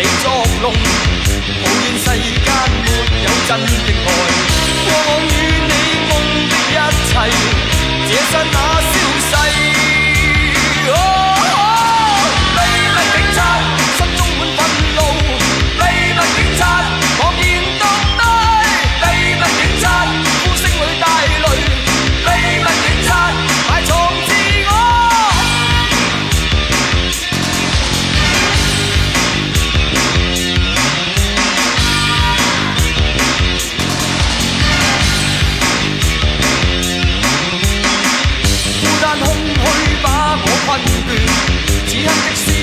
你作弄抱怨世间没有真的爱。过往与你共的一切这真 Yeah.